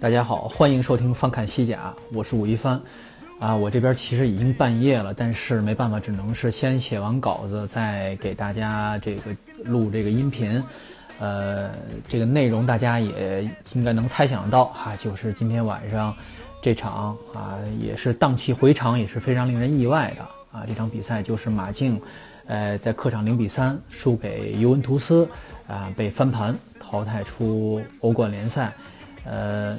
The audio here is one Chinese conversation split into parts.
大家好，欢迎收听翻看西甲，我是武一帆。啊，我这边其实已经半夜了，但是没办法，只能是先写完稿子，再给大家这个录这个音频。呃，这个内容大家也应该能猜想到哈，就是今天晚上这场啊，也是荡气回肠，也是非常令人意外的啊。这场比赛就是马竞，呃，在客场零比三输给尤文图斯，啊，被翻盘淘汰出欧冠联赛。呃，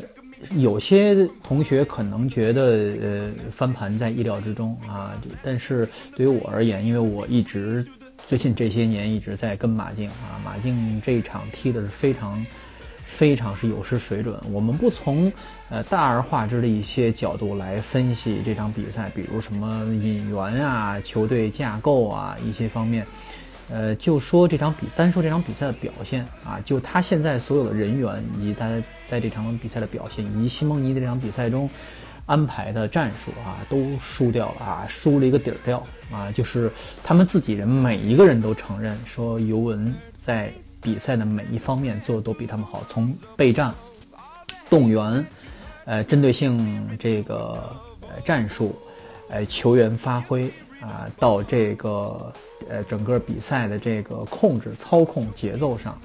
有些同学可能觉得，呃，翻盘在意料之中啊。但是对于我而言，因为我一直最近这些年一直在跟马竞啊，马竞这一场踢的是非常非常是有失水准。我们不从呃大而化之的一些角度来分析这场比赛，比如什么引援啊、球队架构啊一些方面。呃，就说这场比单说这场比赛的表现啊，就他现在所有的人员以及他在这场比赛的表现，以及西蒙尼在这场比赛中安排的战术啊，都输掉了啊，输了一个底儿掉啊。就是他们自己人每一个人都承认说，尤文在比赛的每一方面做的都比他们好，从备战、动员、呃针对性这个呃战术、呃球员发挥啊，到这个。呃，整个比赛的这个控制、操控、节奏上，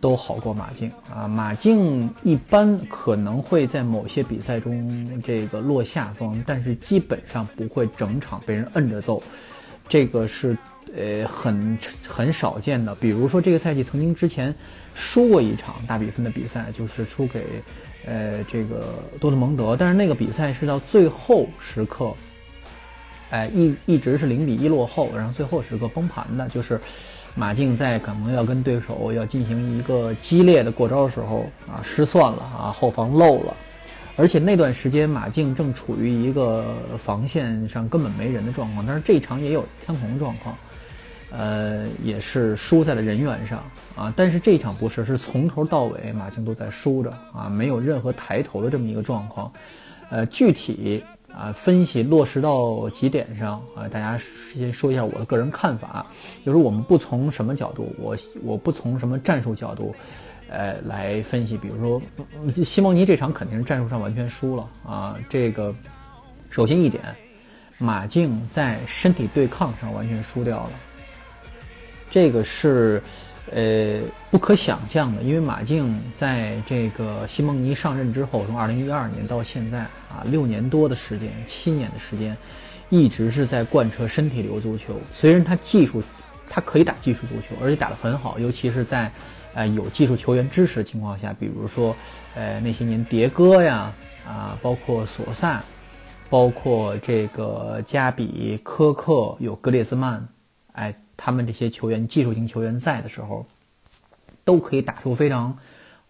都好过马竞啊。马竞一般可能会在某些比赛中这个落下风，但是基本上不会整场被人摁着揍，这个是呃很很少见的。比如说这个赛季曾经之前输过一场大比分的比赛，就是输给呃这个多特蒙德，但是那个比赛是到最后时刻。哎，一一直是零比一落后，然后最后时刻崩盘的，就是马竞在可能要跟对手要进行一个激烈的过招的时候啊，失算了啊，后防漏了，而且那段时间马竞正处于一个防线上根本没人的状况，但是这一场也有相同状况，呃，也是输在了人员上啊，但是这一场不是，是从头到尾马竞都在输着啊，没有任何抬头的这么一个状况，呃，具体。啊，分析落实到几点上啊？大家先说一下我的个人看法，就是我们不从什么角度，我我不从什么战术角度，呃，来分析。比如说，西蒙尼这场肯定是战术上完全输了啊。这个首先一点，马竞在身体对抗上完全输掉了，这个是。呃，不可想象的，因为马竞在这个西蒙尼上任之后，从二零一二年到现在啊，六年多的时间，七年的时间，一直是在贯彻身体流足球。虽然他技术，他可以打技术足球，而且打得很好，尤其是在呃有技术球员支持的情况下，比如说呃那些年迭戈呀，啊，包括索萨，包括这个加比、科克，有格列兹曼，哎。他们这些球员，技术型球员在的时候，都可以打出非常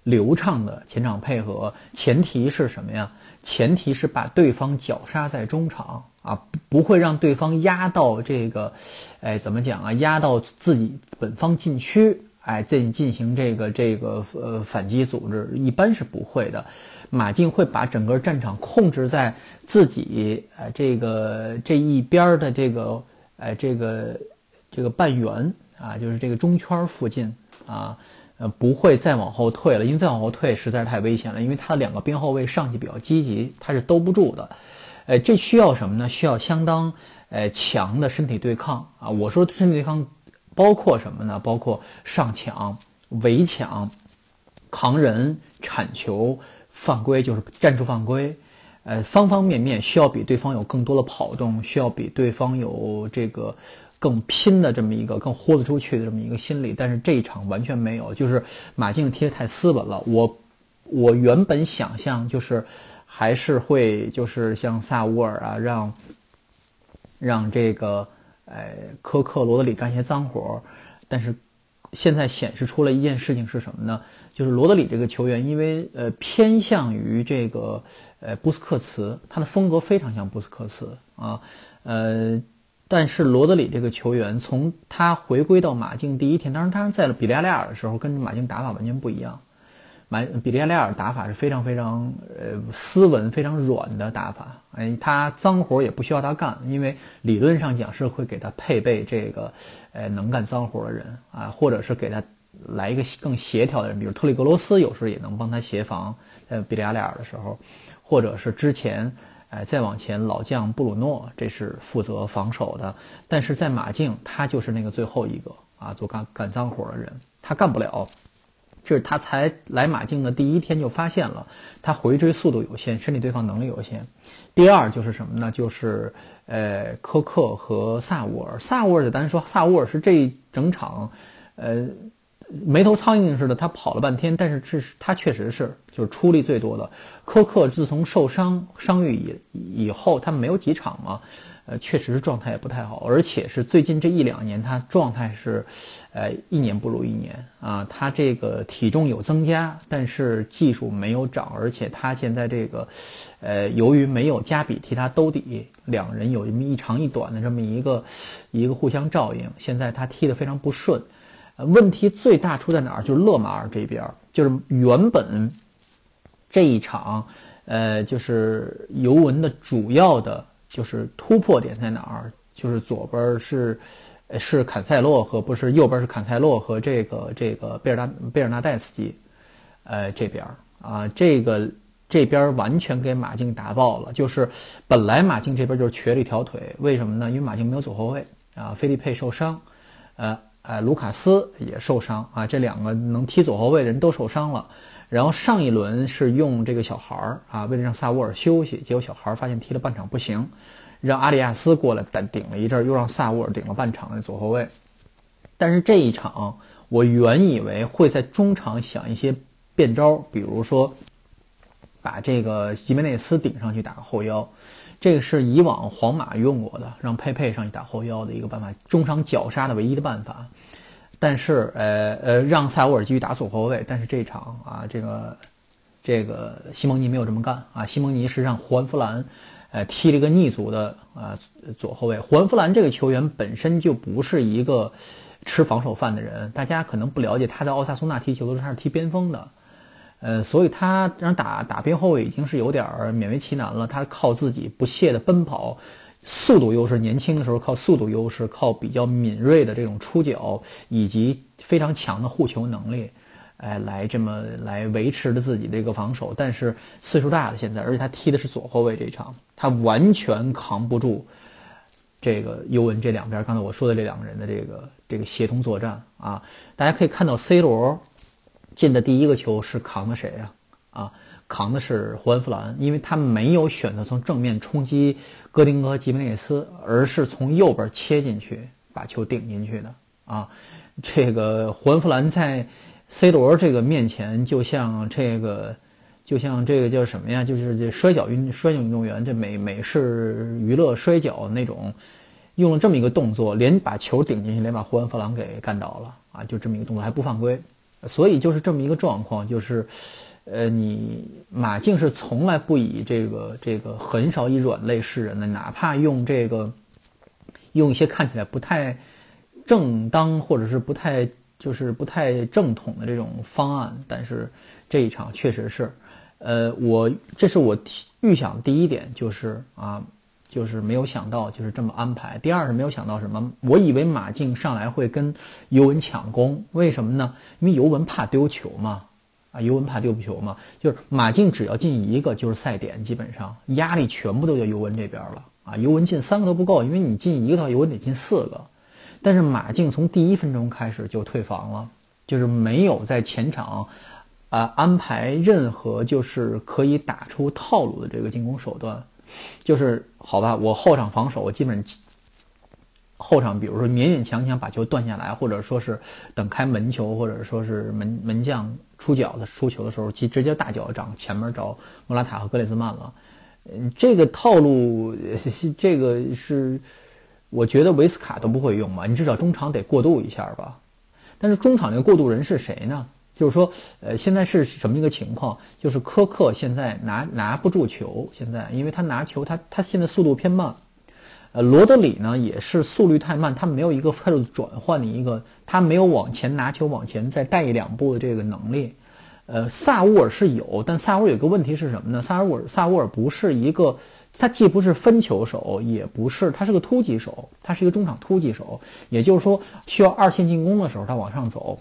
流畅的前场配合。前提是什么呀？前提是把对方绞杀在中场啊，不会让对方压到这个，哎，怎么讲啊？压到自己本方禁区，哎，进进行这个这个呃反击组织，一般是不会的。马竞会把整个战场控制在自己呃这个这一边的这个哎这个。这个半圆啊，就是这个中圈附近啊，呃，不会再往后退了，因为再往后退实在是太危险了。因为他的两个边后卫上去比较积极，他是兜不住的。呃，这需要什么呢？需要相当呃强的身体对抗啊。我说身体对抗包括什么呢？包括上抢、围抢、扛人、铲球、犯规，就是战术犯规。呃，方方面面需要比对方有更多的跑动，需要比对方有这个。更拼的这么一个，更豁得出去的这么一个心理，但是这一场完全没有，就是马竞踢得太斯文了。我我原本想象就是还是会就是像萨乌尔啊，让让这个呃科克罗德里干些脏活但是现在显示出了一件事情是什么呢？就是罗德里这个球员，因为呃偏向于这个呃布斯克茨，他的风格非常像布斯克茨啊，呃，但是罗德里这个球员从他回归到马竞第一天，当然他在比利亚雷亚的时候，跟马竞打法完全不一样。马比利亚雷亚打法是非常非常呃斯文、非常软的打法，哎，他脏活也不需要他干，因为理论上讲是会给他配备这个呃能干脏活的人啊，或者是给他来一个更协调的人，比如特里格罗斯有时候也能帮他协防，在比利亚雷亚的时候，或者是之前哎再往前老将布鲁诺，这是负责防守的，但是在马竞他就是那个最后一个啊做干干脏活的人，他干不了。这是他才来马竞的第一天就发现了，他回追速度有限，身体对抗能力有限。第二就是什么呢？就是呃科克和萨沃尔。萨沃尔，单说萨沃尔是这一整场，呃没头苍蝇似的，他跑了半天，但是这是他确实是就是出力最多的。科克自从受伤伤愈以以后，他没有几场嘛。呃，确实是状态也不太好，而且是最近这一两年，他状态是，呃，一年不如一年啊。他这个体重有增加，但是技术没有涨，而且他现在这个，呃，由于没有加比替他兜底，两人有这么一长一短的这么一个一个互相照应，现在他踢得非常不顺。问题最大出在哪儿？就是勒马尔这边，就是原本这一场，呃，就是尤文的主要的。就是突破点在哪儿？就是左边是，是坎塞洛和不是右边是坎塞洛和这个这个贝尔纳贝尔纳代斯基，呃这边啊这个这边完全给马竞打爆了。就是本来马竞这边就是瘸了一条腿，为什么呢？因为马竞没有左后卫啊，菲利佩受伤，呃呃卢卡斯也受伤啊，这两个能踢左后卫的人都受伤了。然后上一轮是用这个小孩儿啊，为了让萨沃尔休息，结果小孩儿发现踢了半场不行，让阿里亚斯过来顶顶了一阵儿，又让萨沃尔顶了半场的左后卫。但是这一场，我原以为会在中场想一些变招，比如说把这个吉梅内斯顶上去打个后腰，这个是以往皇马用过的，让佩佩上去打后腰的一个办法，中场绞杀的唯一的办法。但是，呃呃，让塞沃尔继续打左后卫。但是这场啊，这个这个西蒙尼没有这么干啊。西蒙尼是让胡安弗兰，呃，踢了一个逆足的啊左后卫。胡安弗兰这个球员本身就不是一个吃防守饭的人，大家可能不了解，他在奥萨苏纳踢球的时候他是踢边锋的，呃，所以他让打打边后卫已经是有点勉为其难了。他靠自己不懈的奔跑。速度优势，年轻的时候靠速度优势，靠比较敏锐的这种出脚，以及非常强的护球能力，哎，来这么来维持着自己的一个防守。但是岁数大了，现在，而且他踢的是左后卫，这场他完全扛不住这个尤文这两边。刚才我说的这两个人的这个这个协同作战啊，大家可以看到，C 罗进的第一个球是扛的谁呀？啊？扛的是胡安弗兰，因为他没有选择从正面冲击戈丁格吉梅内斯，而是从右边切进去把球顶进去的啊。这个胡安弗兰在 C 罗这个面前，就像这个，就像这个叫什么呀？就是这摔跤运摔跤运动员，这美美式娱乐摔跤那种，用了这么一个动作，连把球顶进去，连把胡安弗兰给干倒了啊！就这么一个动作还不犯规，所以就是这么一个状况，就是。呃，你马竞是从来不以这个这个很少以软肋示人的，哪怕用这个用一些看起来不太正当或者是不太就是不太正统的这种方案，但是这一场确实是，呃，我这是我预想第一点就是啊，就是没有想到就是这么安排。第二是没有想到什么，我以为马竞上来会跟尤文抢攻，为什么呢？因为尤文怕丢球嘛。啊，尤文怕丢不球嘛？就是马竞只要进一个就是赛点，基本上压力全部都在尤文这边了啊。尤文进三个都不够，因为你进一个的话，尤文得进四个。但是马竞从第一分钟开始就退防了，就是没有在前场啊安排任何就是可以打出套路的这个进攻手段。就是好吧，我后场防守，我基本后场比如说勉勉强强把球断下来，或者说是等开门球，或者说是门门将。出脚的出球的时候，其直接大脚掌前面找莫拉塔和格列兹曼了。嗯，这个套路，这个是我觉得维斯卡都不会用吧？你至少中场得过渡一下吧。但是中场这个过渡人是谁呢？就是说，呃，现在是什么一个情况？就是科克现在拿拿不住球，现在因为他拿球，他他现在速度偏慢。呃，罗德里呢也是速率太慢，他没有一个快速转换的一个，他没有往前拿球往前再带一两步的这个能力。呃，萨乌尔是有，但萨乌尔有个问题是什么呢？萨乌尔萨乌尔不是一个，他既不是分球手，也不是，他是个突击手，他是一个中场突击手，也就是说需要二线进攻的时候他往上走。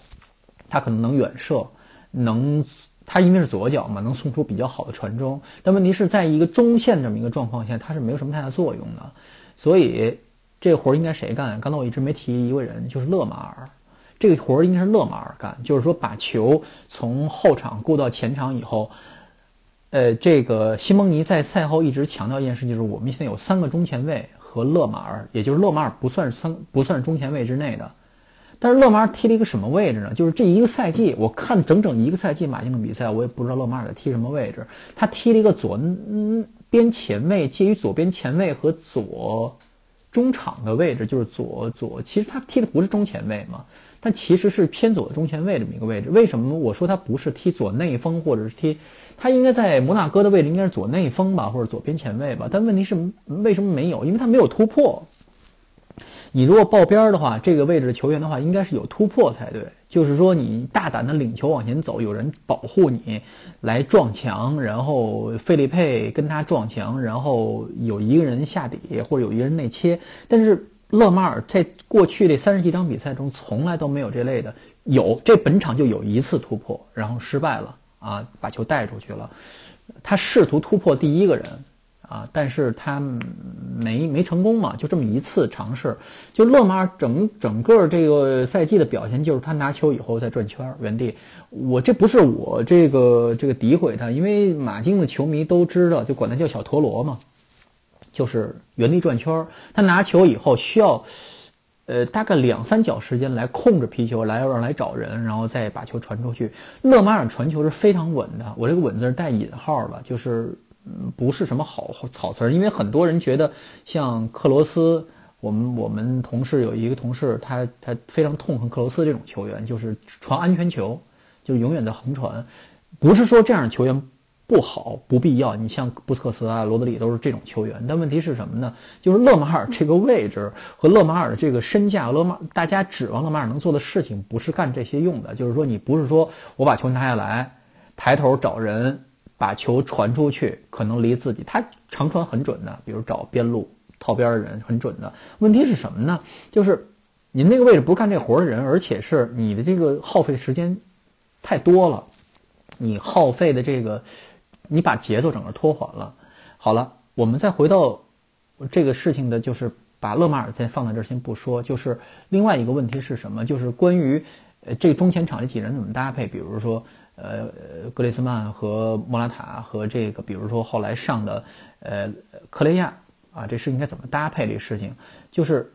他可能能远射，能他因为是左脚嘛，能送出比较好的传中。但问题是在一个中线这么一个状况下，他是没有什么太大作用的。所以这个活儿应该谁干？刚才我一直没提一个人，就是勒马尔。这个活儿应该是勒马尔干，就是说把球从后场过到前场以后，呃，这个西蒙尼在赛后一直强调一件事，就是我们现在有三个中前卫和勒马尔，也就是勒马尔不算三不算中前卫之内的。但是勒马尔踢了一个什么位置呢？就是这一个赛季，我看整整一个赛季马竞的比赛，我也不知道勒马尔在踢什么位置。他踢了一个左边前卫，介于左边前卫和左中场的位置，就是左左。其实他踢的不是中前卫嘛，但其实是偏左的中前卫这么一个位置。为什么我说他不是踢左内锋，或者是踢他应该在摩纳哥的位置应该是左内锋吧，或者左边前卫吧？但问题是为什么没有？因为他没有突破。你如果报边儿的话，这个位置的球员的话，应该是有突破才对。就是说，你大胆的领球往前走，有人保护你，来撞墙，然后费利佩跟他撞墙，然后有一个人下底或者有一个人内切。但是勒马尔在过去这三十几场比赛中，从来都没有这类的。有这本场就有一次突破，然后失败了啊，把球带出去了。他试图突破第一个人。啊，但是他没没成功嘛，就这么一次尝试。就勒马尔整整个这个赛季的表现，就是他拿球以后在转圈儿原地。我这不是我这个这个诋毁他，因为马竞的球迷都知道，就管他叫小陀螺嘛，就是原地转圈儿。他拿球以后需要，呃，大概两三脚时间来控制皮球，来让来找人，然后再把球传出去。勒马尔传球是非常稳的，我这个稳字是带引号的，就是。嗯，不是什么好草词儿，因为很多人觉得像克罗斯，我们我们同事有一个同事，他他非常痛恨克罗斯这种球员，就是传安全球，就永远在横传。不是说这样的球员不好、不必要，你像布斯克斯啊、罗德里都是这种球员。但问题是什么呢？就是勒马尔这个位置和勒马尔的这个身价，勒马大家指望勒马尔能做的事情不是干这些用的。就是说，你不是说我把球拿下来，抬头找人。把球传出去，可能离自己他长传很准的，比如找边路套边的人很准的。问题是什么呢？就是你那个位置不干这活的人，而且是你的这个耗费时间太多了，你耗费的这个，你把节奏整个拖缓了。好了，我们再回到这个事情的，就是把勒马尔再放在这儿先不说，就是另外一个问题是什么？就是关于呃这个中前场这几人怎么搭配，比如说。呃，格雷斯曼和莫拉塔和这个，比如说后来上的，呃，克雷亚啊，这事应该怎么搭配？这事情就是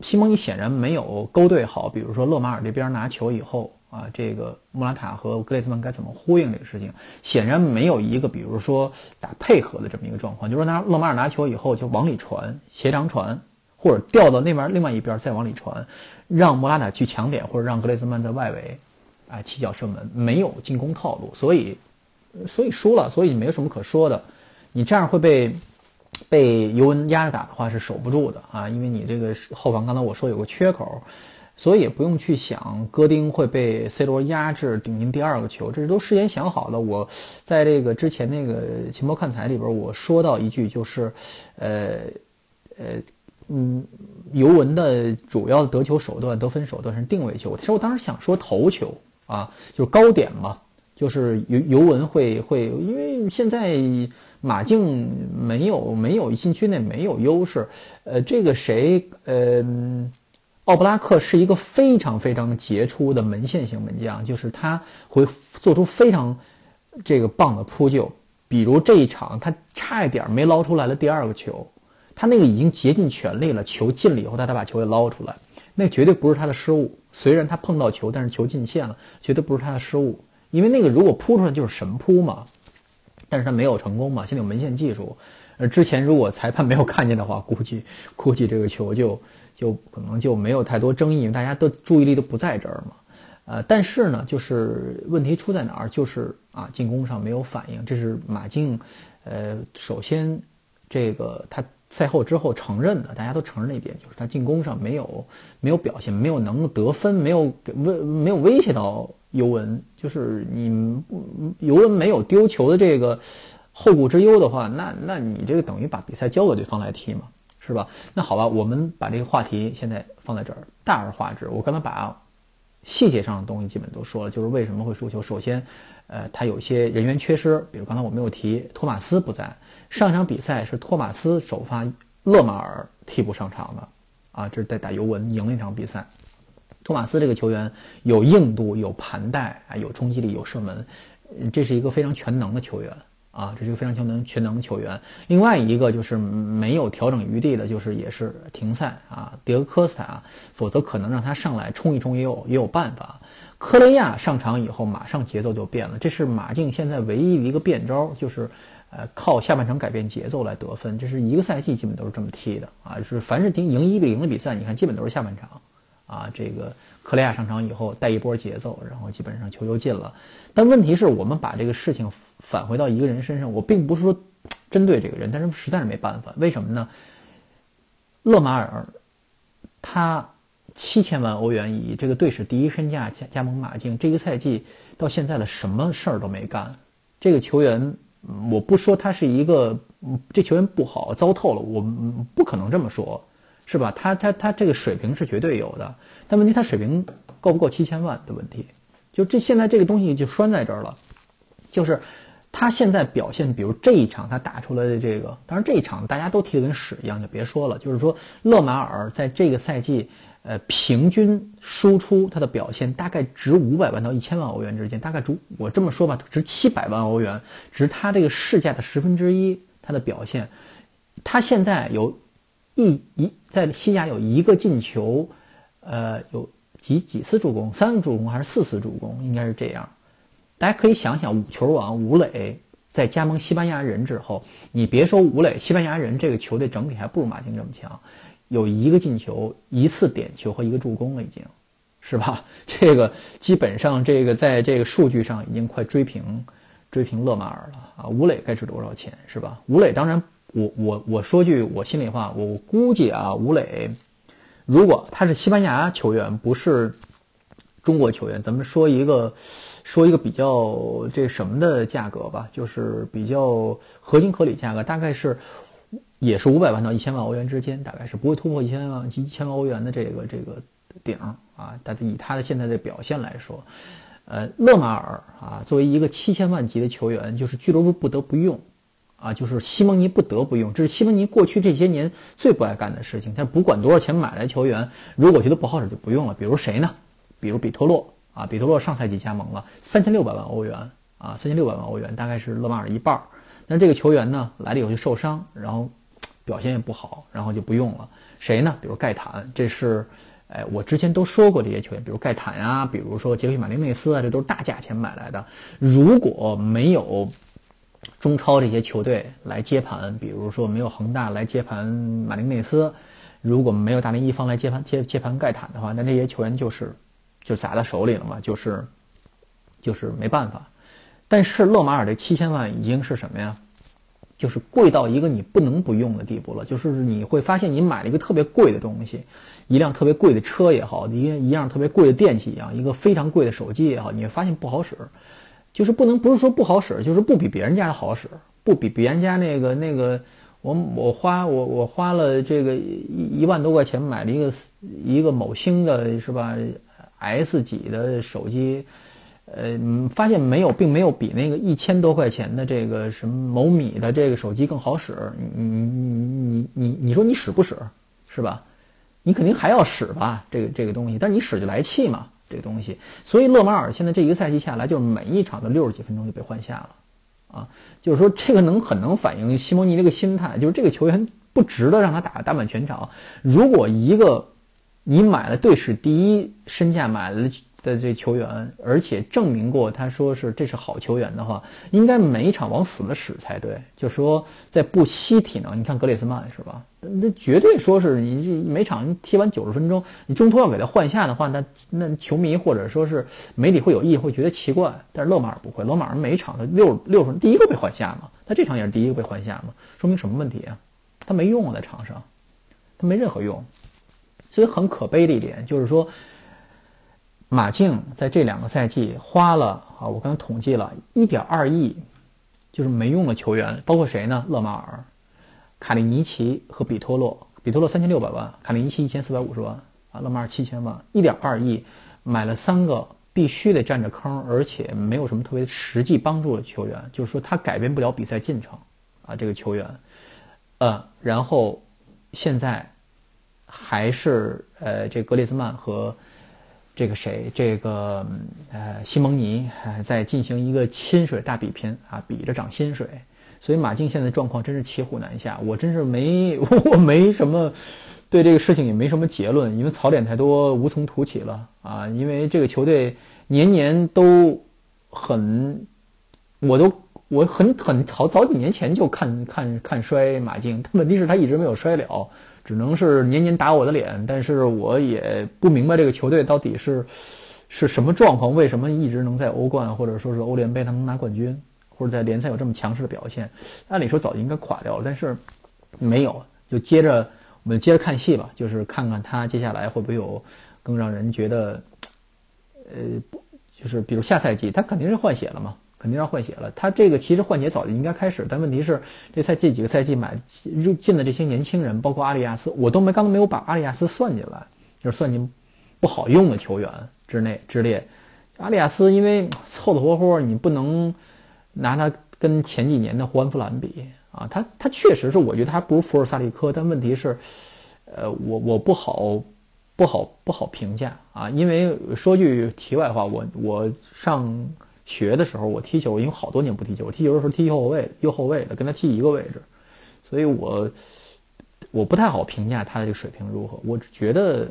西蒙尼显然没有勾兑好，比如说勒马尔这边拿球以后啊，这个莫拉塔和格雷斯曼该怎么呼应这个事情？显然没有一个，比如说打配合的这么一个状况，就是拿勒马尔拿球以后就往里传，斜长传，或者调到那边另外一边再往里传，让莫拉塔去抢点，或者让格雷斯曼在外围。啊，起脚射门没有进攻套路，所以，所以输了，所以没有什么可说的。你这样会被被尤文压着打的话是守不住的啊，因为你这个后防刚才我说有个缺口，所以也不用去想戈丁会被 C 罗压制顶进第二个球，这是都事先想好的。我在这个之前那个情报看台里边我说到一句，就是呃呃嗯，尤文的主要得球手段、得分手段是定位球。其实我当时想说头球。啊，就是高点嘛，就是尤尤文会会，因为现在马竞没有没有禁区内没有优势，呃，这个谁，呃，奥布拉克是一个非常非常杰出的门线型门将，就是他会做出非常这个棒的扑救，比如这一场他差一点没捞出来了第二个球，他那个已经竭尽全力了，球进了以后他才把球给捞出来。那绝对不是他的失误，虽然他碰到球，但是球进线了，绝对不是他的失误，因为那个如果扑出来就是神扑嘛，但是他没有成功嘛，现在有门线技术，呃，之前如果裁判没有看见的话，估计估计这个球就就可能就没有太多争议，大家都注意力都不在这儿嘛。呃，但是呢，就是问题出在哪儿？就是啊，进攻上没有反应。这是马竞，呃，首先这个他赛后之后承认的，大家都承认一点，就是他进攻上没有没有表现，没有能得分，没有威没有威胁到尤文。就是你尤文没有丢球的这个后顾之忧的话，那那你这个等于把比赛交给对方来踢嘛，是吧？那好吧，我们把这个话题现在放在这儿，大而化之。我刚才把。细节上的东西基本都说了，就是为什么会输球。首先，呃，他有一些人员缺失，比如刚才我没有提，托马斯不在。上场比赛是托马斯首发，勒马尔替补上场的，啊，这是在打尤文赢了一场比赛。托马斯这个球员有硬度、有盘带啊，有冲击力、有射门，这是一个非常全能的球员。啊，这是一个非常全能全能的球员。另外一个就是没有调整余地的，就是也是停赛啊，迭戈科斯塔，否则可能让他上来冲一冲也有也有办法。科雷亚上场以后，马上节奏就变了，这是马竞现在唯一的一个变招，就是呃靠下半场改变节奏来得分。这是一个赛季基本都是这么踢的啊，就是凡是赢赢一比零的比赛，你看基本都是下半场。啊，这个克雷亚上场以后带一波节奏，然后基本上球就进了。但问题是我们把这个事情返回到一个人身上，我并不是说针对这个人，但是实在是没办法。为什么呢？勒马尔他七千万欧元以这个队史第一身价加加盟马竞，这个赛季到现在的什么事儿都没干。这个球员，我不说他是一个，这球员不好糟透了，我不可能这么说。是吧？他他他这个水平是绝对有的，但问题他水平够不够七千万的问题，就这现在这个东西就拴在这儿了，就是他现在表现，比如这一场他打出来的这个，当然这一场大家都踢得跟屎一样，就别说了。就是说勒马尔在这个赛季，呃，平均输出他的表现大概值五百万到一千万欧元之间，大概值我这么说吧，值七百万欧元，值他这个市价的十分之一，他的表现，他现在有。一一在西甲有一个进球，呃，有几几次助攻，三个助攻还是四次助攻，应该是这样。大家可以想想，五球王吴磊在加盟西班牙人之后，你别说吴磊，西班牙人这个球队整体还不如马竞这么强，有一个进球，一次点球和一个助攻了，已经是吧？这个基本上这个在这个数据上已经快追平追平勒马尔了啊！吴磊该值多少钱是吧？吴磊当然。我我我说句我心里话，我估计啊，吴磊，如果他是西班牙球员，不是中国球员，咱们说一个说一个比较这什么的价格吧，就是比较合情合理价格，大概是也是五百万到一千万欧元之间，大概是不会突破一千万及一千万欧元的这个这个顶啊。但是以他的现在的表现来说，呃，勒马尔啊，作为一个七千万级的球员，就是俱乐部不得不用。啊，就是西蒙尼不得不用，这是西蒙尼过去这些年最不爱干的事情。但不管多少钱买来球员，如果觉得不好使就不用了。比如谁呢？比如比托洛啊，比托洛上赛季加盟了三千六百万欧元啊，三千六百万欧元大概是勒马尔一半。但是这个球员呢，来了以后就受伤，然后表现也不好，然后就不用了。谁呢？比如盖坦，这是，哎，我之前都说过这些球员，比如盖坦呀，比如说杰克逊马丁内斯啊，这都是大价钱买来的。如果没有。中超这些球队来接盘，比如说没有恒大来接盘马丁内斯，如果没有大连一方来接盘接接盘盖坦的话，那这些球员就是就砸在手里了嘛，就是就是没办法。但是勒马尔这七千万已经是什么呀？就是贵到一个你不能不用的地步了。就是你会发现，你买了一个特别贵的东西，一辆特别贵的车也好，一一样特别贵的电器一样，一个非常贵的手机也好，你会发现不好使。就是不能不是说不好使，就是不比别人家的好使，不比别人家那个那个，我我花我我花了这个一一万多块钱买了一个一个某星的是吧？S 几的手机，呃，发现没有，并没有比那个一千多块钱的这个什么某米的这个手机更好使。你你你你你你说你使不使是吧？你肯定还要使吧，这个这个东西，但你使就来气嘛。这个东西，所以勒马尔现在这一个赛季下来，就是每一场的六十几分钟就被换下了，啊，就是说这个能很能反映西蒙尼这个心态，就是这个球员不值得让他打打满全场。如果一个你买了队史第一身价买了的这球员，而且证明过他说是这是好球员的话，应该每一场往死了使才对。就说在不惜体能，你看格列斯曼是吧？那绝对说是你这每场踢完九十分钟，你中途要给他换下的话，那那球迷或者说是媒体会有意会觉得奇怪。但是勒马尔不会，勒马尔每一场六六十第一个被换下嘛，他这场也是第一个被换下嘛，说明什么问题啊？他没用啊，在场上，他没任何用。所以很可悲的一点就是说。马竞在这两个赛季花了啊，我刚才统计了一点二亿，就是没用的球员，包括谁呢？勒马尔、卡利尼奇和比托洛。比托洛三千六百万，卡利尼奇一千四百五十万啊，勒马尔七千万，一点二亿买了三个必须得占着坑，而且没有什么特别实际帮助的球员，就是说他改变不了比赛进程啊，这个球员，呃，然后现在还是呃，这格列兹曼和。这个谁？这个呃，西蒙尼在进行一个薪水大比拼啊，比着涨薪水。所以马竞现在状况真是骑虎难下。我真是没，我没什么对这个事情也没什么结论，因为槽点太多，无从吐起了啊。因为这个球队年年都很，我都我很很好早几年前就看看看衰马竞，问题是他一直没有衰了。只能是年年打我的脸，但是我也不明白这个球队到底是是什么状况，为什么一直能在欧冠或者说是欧联杯他能拿冠军，或者在联赛有这么强势的表现？按理说早就应该垮掉了，但是没有，就接着我们接着看戏吧，就是看看他接下来会不会有更让人觉得，呃，就是比如下赛季他肯定是换血了嘛。肯定要换血了。他这个其实换血早就应该开始，但问题是这赛这几个赛季买入进的这些年轻人，包括阿里亚斯，我都没刚刚没有把阿里亚斯算进来，就是算进不好用的球员之内之列。阿里亚斯因为凑凑合合，你不能拿他跟前几年的胡安弗兰比啊。他他确实是，我觉得他不如福尔萨利科，但问题是，呃，我我不好不好不好评价啊。因为说句题外话，我我上。学的时候，我踢球，因为好多年不踢球，我踢球的时候踢右后卫，右后卫的跟他踢一个位置，所以我我不太好评价他的这个水平如何。我觉得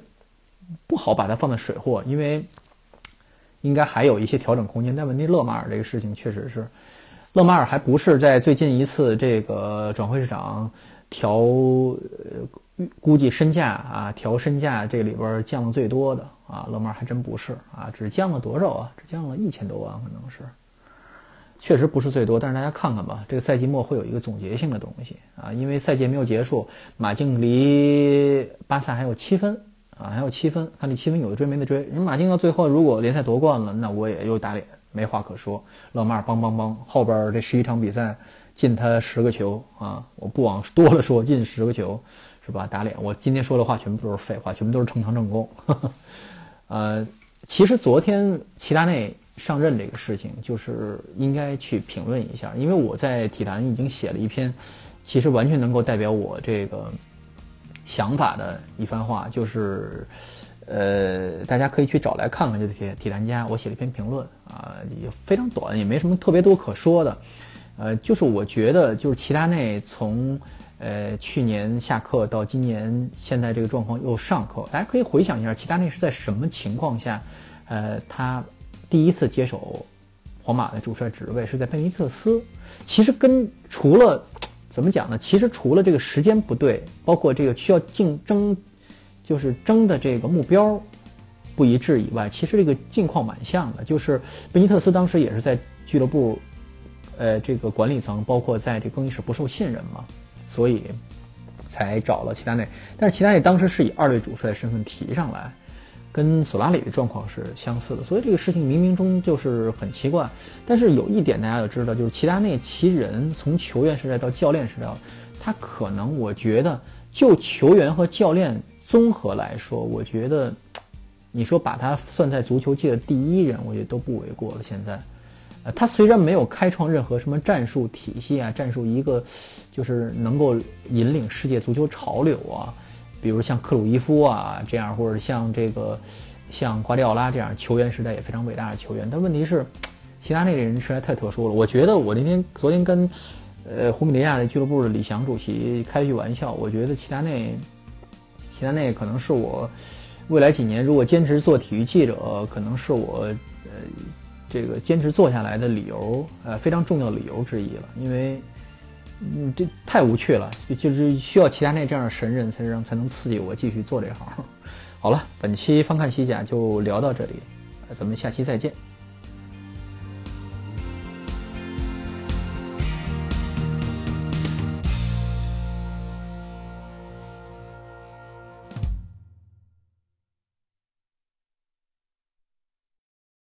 不好把他放在水货，因为应该还有一些调整空间。但问题勒马尔这个事情确实是，勒马尔还不是在最近一次这个转会市场调呃。估计身价啊，调身价这里边降了最多的啊，勒马尔还真不是啊，只降了多少啊？只降了一千多万，可能是，确实不是最多。但是大家看看吧，这个赛季末会有一个总结性的东西啊，因为赛季没有结束，马竞离巴萨还有七分啊，还有七分，看这七分有的追没得追。人马竞到最后如果联赛夺冠了，那我也又打脸，没话可说。勒马尔邦邦邦，后边这十一场比赛进他十个球啊，我不往多了说，进十个球。是吧？打脸！我今天说的话全部都是废话，全部都是呈堂证供。呃，其实昨天齐达内上任这个事情，就是应该去评论一下，因为我在体坛已经写了一篇，其实完全能够代表我这个想法的一番话，就是呃，大家可以去找来看看，就是体体坛家，我写了一篇评论啊，也非常短，也没什么特别多可说的。呃，就是我觉得，就是齐达内从。呃，去年下课到今年现在这个状况又上课，大家可以回想一下，齐达内是在什么情况下，呃，他第一次接手皇马的主帅职位是在贝尼特斯。其实跟除了怎么讲呢？其实除了这个时间不对，包括这个需要竞争，就是争的这个目标不一致以外，其实这个境况蛮像的。就是贝尼特斯当时也是在俱乐部，呃，这个管理层，包括在这更衣室不受信任嘛。所以，才找了齐达内，但是齐达内当时是以二队主帅身份提上来，跟索拉里的状况是相似的，所以这个事情冥冥中就是很奇怪。但是有一点大家要知道，就是齐达内其人从球员时代到教练时代，他可能我觉得就球员和教练综合来说，我觉得你说把他算在足球界的第一人，我觉得都不为过了。现在。他虽然没有开创任何什么战术体系啊，战术一个就是能够引领世界足球潮流啊，比如像克鲁伊夫啊这样，或者像这个像瓜迪奥拉这样球员时代也非常伟大的球员。但问题是，齐达内这人实在太特殊了。我觉得我那天昨天跟呃胡米尼亚的俱乐部的李翔主席开句玩笑，我觉得齐达内，齐达内可能是我未来几年如果坚持做体育记者，可能是我呃这个坚持做下来的理由，呃非常重要的理由之一了。因为嗯这太无趣了，就是需要齐达内这样的神人才让才能刺激我继续做这行。好了，本期翻看西甲就聊到这里，咱们下期再见。